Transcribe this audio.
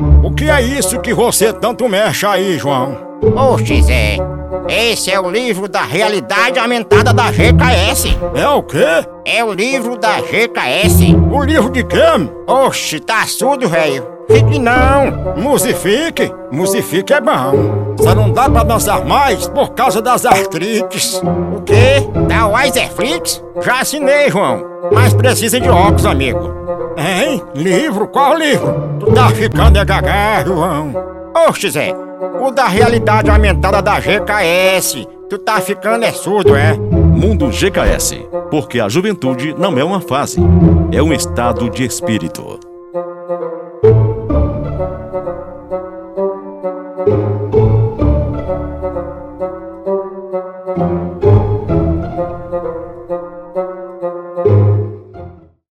O que é isso que você tanto mexe aí, João? Oxe, Zé, esse é o livro da realidade aumentada da GKS. É o quê? É o livro da GKS. O livro de quê? Oxe, tá surdo, velho. Fique não. Musifique. Musifique é bom. Só não dá pra dançar mais por causa das artrites. O quê? Da Wiserflix? Já assinei, João. Mas precisa de óculos, amigo. Hein? Livro? Qual livro? Tu tá ficando é gagá, João. Oxe, Zé, o da realidade aumentada da GKS. Tu tá ficando é surdo, é? Mundo GKS, porque a juventude não é uma fase, é um estado de espírito.